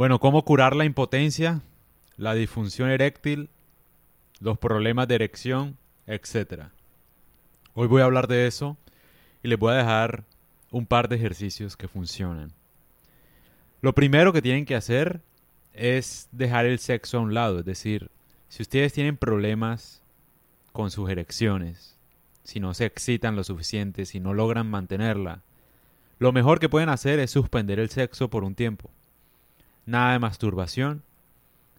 Bueno, ¿cómo curar la impotencia, la disfunción eréctil, los problemas de erección, etcétera? Hoy voy a hablar de eso y les voy a dejar un par de ejercicios que funcionan. Lo primero que tienen que hacer es dejar el sexo a un lado, es decir, si ustedes tienen problemas con sus erecciones, si no se excitan lo suficiente, si no logran mantenerla, lo mejor que pueden hacer es suspender el sexo por un tiempo. Nada de masturbación,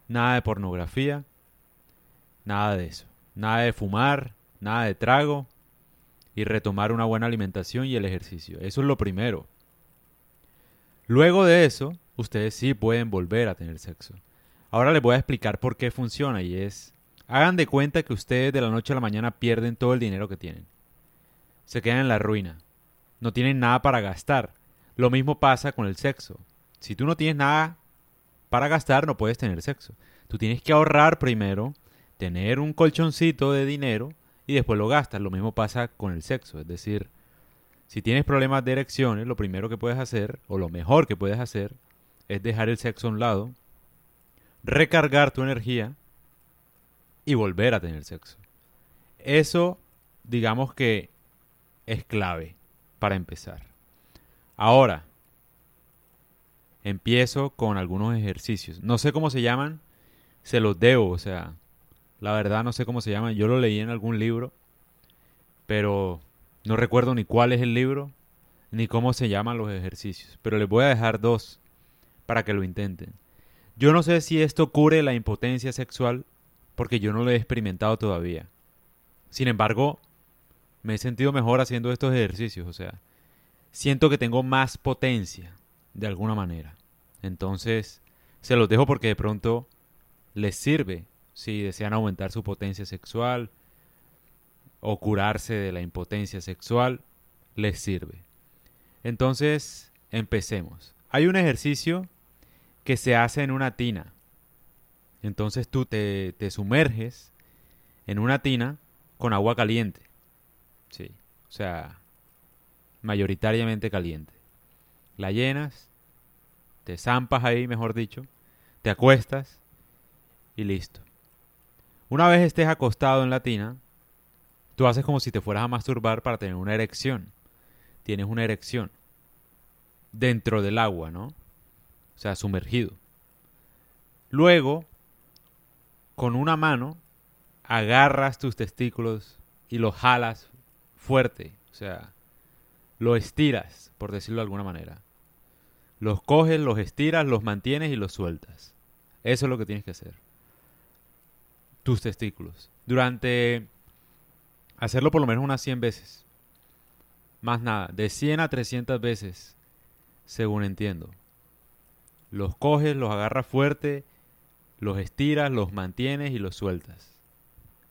nada de pornografía, nada de eso. Nada de fumar, nada de trago y retomar una buena alimentación y el ejercicio. Eso es lo primero. Luego de eso, ustedes sí pueden volver a tener sexo. Ahora les voy a explicar por qué funciona y es, hagan de cuenta que ustedes de la noche a la mañana pierden todo el dinero que tienen. Se quedan en la ruina. No tienen nada para gastar. Lo mismo pasa con el sexo. Si tú no tienes nada para gastar, no puedes tener sexo. Tú tienes que ahorrar primero, tener un colchoncito de dinero y después lo gastas. Lo mismo pasa con el sexo. Es decir, si tienes problemas de erecciones, lo primero que puedes hacer, o lo mejor que puedes hacer, es dejar el sexo a un lado, recargar tu energía y volver a tener sexo. Eso, digamos que es clave para empezar. Ahora, empiezo con algunos ejercicios. No sé cómo se llaman, se los debo, o sea, la verdad no sé cómo se llaman. Yo lo leí en algún libro, pero no recuerdo ni cuál es el libro, ni cómo se llaman los ejercicios. Pero les voy a dejar dos para que lo intenten. Yo no sé si esto cure la impotencia sexual, porque yo no lo he experimentado todavía. Sin embargo, me he sentido mejor haciendo estos ejercicios, o sea, siento que tengo más potencia, de alguna manera. Entonces, se los dejo porque de pronto les sirve si desean aumentar su potencia sexual o curarse de la impotencia sexual, les sirve. Entonces, empecemos. Hay un ejercicio que se hace en una tina. Entonces tú te, te sumerges en una tina con agua caliente. Sí, o sea, mayoritariamente caliente. La llenas, te zampas ahí, mejor dicho, te acuestas y listo. Una vez estés acostado en la tina, tú haces como si te fueras a masturbar para tener una erección. Tienes una erección dentro del agua, ¿no? O sea, sumergido. Luego, con una mano, agarras tus testículos y los jalas fuerte. O sea, lo estiras, por decirlo de alguna manera. Los coges, los estiras, los mantienes y los sueltas. Eso es lo que tienes que hacer tus testículos. Durante hacerlo por lo menos unas 100 veces. Más nada, de 100 a 300 veces, según entiendo. Los coges, los agarras fuerte, los estiras, los mantienes y los sueltas.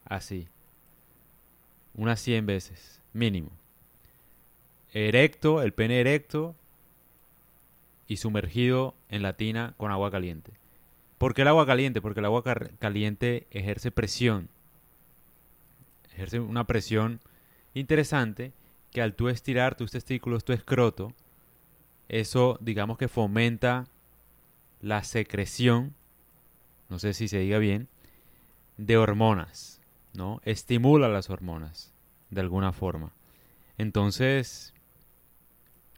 Así. Unas 100 veces, mínimo. Erecto, el pene erecto y sumergido en la tina con agua caliente. ¿Por qué el agua caliente? Porque el agua caliente ejerce presión. Ejerce una presión interesante que al tú estirar tus testículos, tu escroto, eso digamos que fomenta la secreción, no sé si se diga bien, de hormonas, ¿no? Estimula las hormonas de alguna forma. Entonces,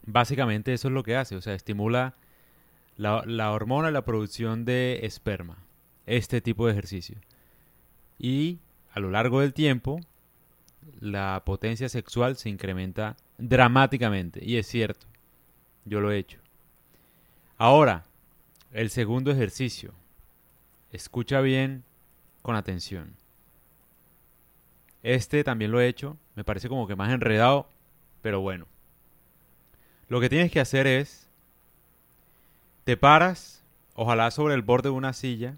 básicamente eso es lo que hace, o sea, estimula la, la hormona la producción de esperma. Este tipo de ejercicio. Y a lo largo del tiempo, la potencia sexual se incrementa dramáticamente. Y es cierto, yo lo he hecho. Ahora, el segundo ejercicio. Escucha bien con atención. Este también lo he hecho. Me parece como que más enredado, pero bueno. Lo que tienes que hacer es te paras, ojalá sobre el borde de una silla,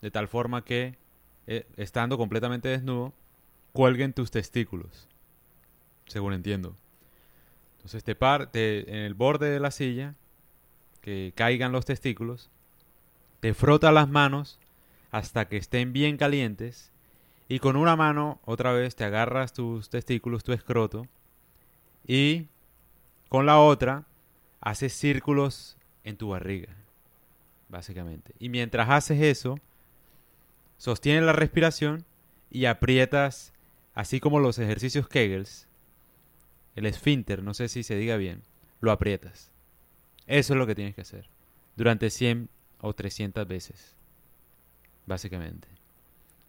de tal forma que, eh, estando completamente desnudo, cuelguen tus testículos, según entiendo. Entonces te paras en el borde de la silla, que caigan los testículos, te frotas las manos hasta que estén bien calientes y con una mano otra vez te agarras tus testículos, tu escroto y con la otra haces círculos en tu barriga. básicamente. Y mientras haces eso, sostienes la respiración y aprietas, así como los ejercicios Kegels, el esfínter, no sé si se diga bien, lo aprietas. Eso es lo que tienes que hacer. Durante 100 o 300 veces. Básicamente.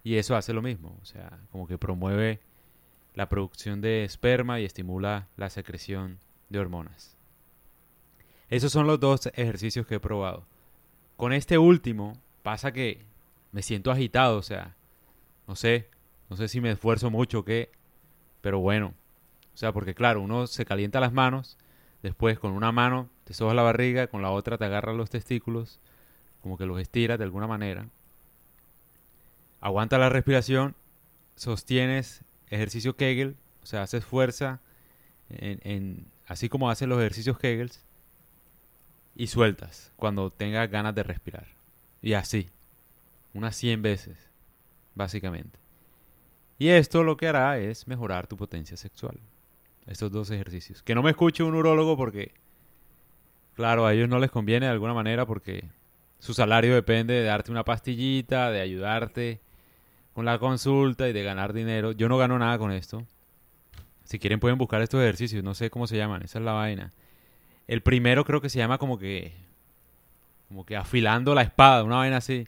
Y eso hace lo mismo. O sea, como que promueve la producción de esperma y estimula la secreción de hormonas. Esos son los dos ejercicios que he probado. Con este último pasa que me siento agitado, o sea, no sé, no sé si me esfuerzo mucho o qué, pero bueno, o sea, porque claro, uno se calienta las manos, después con una mano te sobas la barriga, con la otra te agarras los testículos, como que los estiras de alguna manera. Aguanta la respiración, sostienes ejercicio Kegel, o sea, haces fuerza, en, así como haces los ejercicios Kegels, y sueltas cuando tengas ganas de respirar. Y así, unas 100 veces, básicamente. Y esto lo que hará es mejorar tu potencia sexual. Estos dos ejercicios. Que no me escuche un urólogo porque, claro, a ellos no les conviene de alguna manera porque su salario depende de darte una pastillita, de ayudarte con la consulta y de ganar dinero. Yo no gano nada con esto. Si quieren pueden buscar estos ejercicios, no sé cómo se llaman, esa es la vaina. El primero creo que se llama como que como que afilando la espada, una vaina así.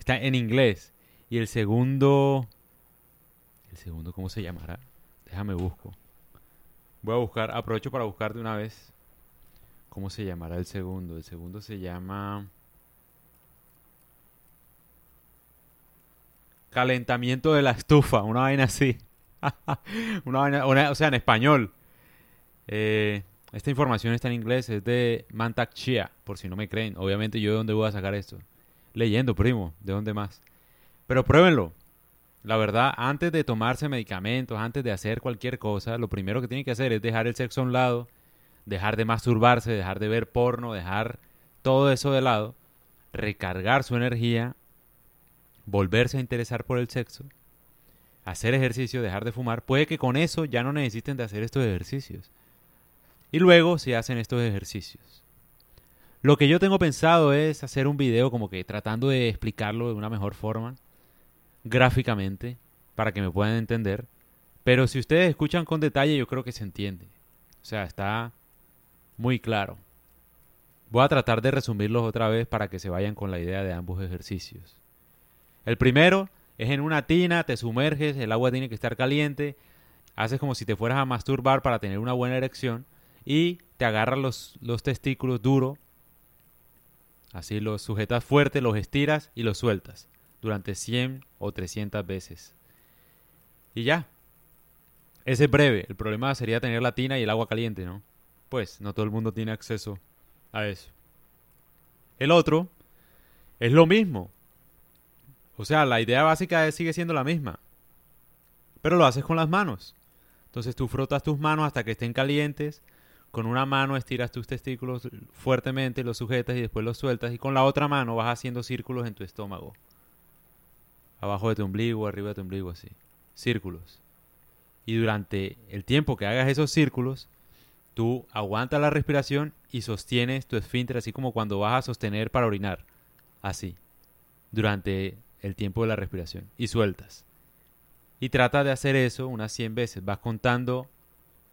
Está en inglés. Y el segundo el segundo cómo se llamará? Déjame busco. Voy a buscar, aprovecho para buscar de una vez cómo se llamará el segundo. El segundo se llama calentamiento de la estufa, una vaina así. una o sea, en español. Eh, esta información está en inglés, es de Mantak Chia, por si no me creen. Obviamente yo de dónde voy a sacar esto. Leyendo, primo, de dónde más. Pero pruébenlo. La verdad, antes de tomarse medicamentos, antes de hacer cualquier cosa, lo primero que tienen que hacer es dejar el sexo a un lado, dejar de masturbarse, dejar de ver porno, dejar todo eso de lado, recargar su energía volverse a interesar por el sexo, hacer ejercicio, dejar de fumar, puede que con eso ya no necesiten de hacer estos ejercicios. Y luego se hacen estos ejercicios. Lo que yo tengo pensado es hacer un video como que tratando de explicarlo de una mejor forma, gráficamente, para que me puedan entender. Pero si ustedes escuchan con detalle, yo creo que se entiende. O sea, está muy claro. Voy a tratar de resumirlos otra vez para que se vayan con la idea de ambos ejercicios. El primero es en una tina, te sumerges, el agua tiene que estar caliente, haces como si te fueras a masturbar para tener una buena erección y te agarras los, los testículos duro, así los sujetas fuerte, los estiras y los sueltas durante 100 o 300 veces. Y ya. Ese es breve. El problema sería tener la tina y el agua caliente, ¿no? Pues no todo el mundo tiene acceso a eso. El otro es lo mismo. O sea, la idea básica sigue siendo la misma. Pero lo haces con las manos. Entonces tú frotas tus manos hasta que estén calientes. Con una mano estiras tus testículos fuertemente, los sujetas y después los sueltas. Y con la otra mano vas haciendo círculos en tu estómago. Abajo de tu ombligo, arriba de tu ombligo, así. Círculos. Y durante el tiempo que hagas esos círculos, tú aguantas la respiración y sostienes tu esfínter así como cuando vas a sostener para orinar. Así. Durante el tiempo de la respiración y sueltas. Y trata de hacer eso unas 100 veces. Vas contando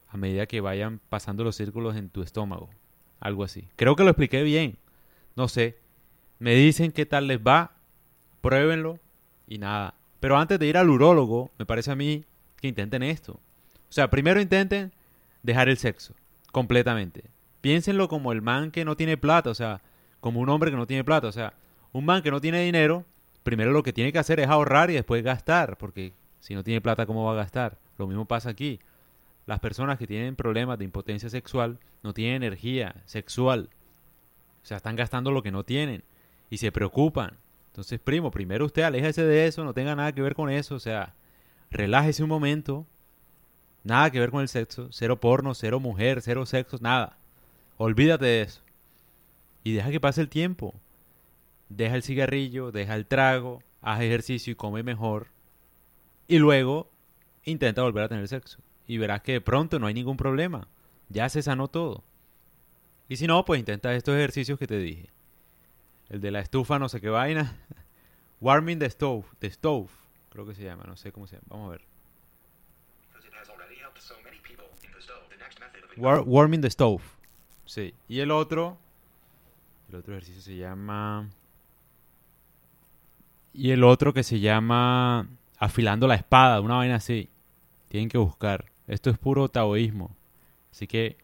a medida que vayan pasando los círculos en tu estómago. Algo así. Creo que lo expliqué bien. No sé. Me dicen qué tal les va. Pruébenlo y nada. Pero antes de ir al urólogo, me parece a mí que intenten esto. O sea, primero intenten dejar el sexo. Completamente. Piénsenlo como el man que no tiene plata. O sea, como un hombre que no tiene plata. O sea, un man que no tiene dinero primero lo que tiene que hacer es ahorrar y después gastar, porque si no tiene plata, ¿cómo va a gastar? Lo mismo pasa aquí. Las personas que tienen problemas de impotencia sexual no tienen energía sexual. O sea, están gastando lo que no tienen y se preocupan. Entonces, primo, primero usted aléjese de eso, no tenga nada que ver con eso. O sea, relájese un momento. Nada que ver con el sexo. Cero porno, cero mujer, cero sexo, nada. Olvídate de eso. Y deja que pase el tiempo deja el cigarrillo, deja el trago, haz ejercicio y come mejor. Y luego intenta volver a tener sexo. Y verás que de pronto no hay ningún problema. Ya se sanó todo. Y si no, pues intenta estos ejercicios que te dije. El de la estufa, no sé qué vaina. Warming the stove. The stove, creo que se llama. No sé cómo se llama. Vamos a ver. warming the stove. Sí. Y el otro. El otro ejercicio se llama. Y el otro que se llama afilando la espada, una vaina así. Tienen que buscar. Esto es puro taoísmo. Así que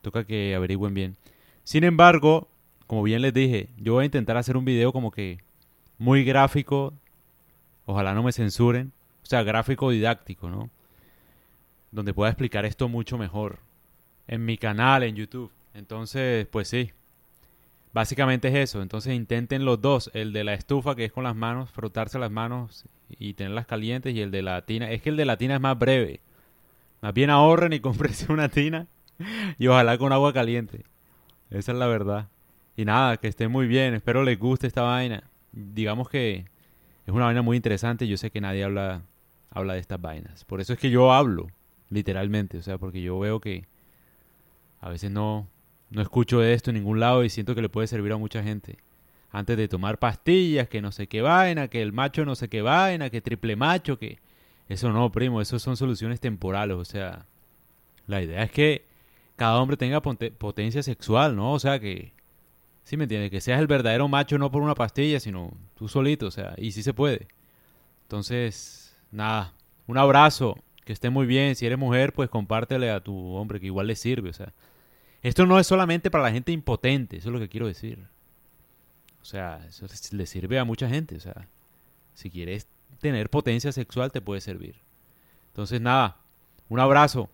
toca que averigüen bien. Sin embargo, como bien les dije, yo voy a intentar hacer un video como que muy gráfico. Ojalá no me censuren. O sea, gráfico didáctico, ¿no? Donde pueda explicar esto mucho mejor. En mi canal, en YouTube. Entonces, pues sí. Básicamente es eso. Entonces intenten los dos. El de la estufa, que es con las manos, frotarse las manos y tenerlas calientes. Y el de la tina. Es que el de la tina es más breve. Más bien ahorren y comprense una tina. Y ojalá con agua caliente. Esa es la verdad. Y nada, que estén muy bien. Espero les guste esta vaina. Digamos que es una vaina muy interesante. Yo sé que nadie habla, habla de estas vainas. Por eso es que yo hablo, literalmente. O sea, porque yo veo que a veces no, no escucho esto en ningún lado y siento que le puede servir a mucha gente. Antes de tomar pastillas, que no sé qué vaina, que el macho no sé qué vaina, que triple macho, que... Eso no, primo, eso son soluciones temporales. O sea, la idea es que cada hombre tenga potencia sexual, ¿no? O sea, que... ¿Sí me entiendes? Que seas el verdadero macho no por una pastilla, sino tú solito, o sea, y sí se puede. Entonces, nada, un abrazo, que esté muy bien. Si eres mujer, pues compártele a tu hombre, que igual le sirve, o sea. Esto no es solamente para la gente impotente, eso es lo que quiero decir. O sea, eso le sirve a mucha gente. O sea, si quieres tener potencia sexual, te puede servir. Entonces, nada, un abrazo.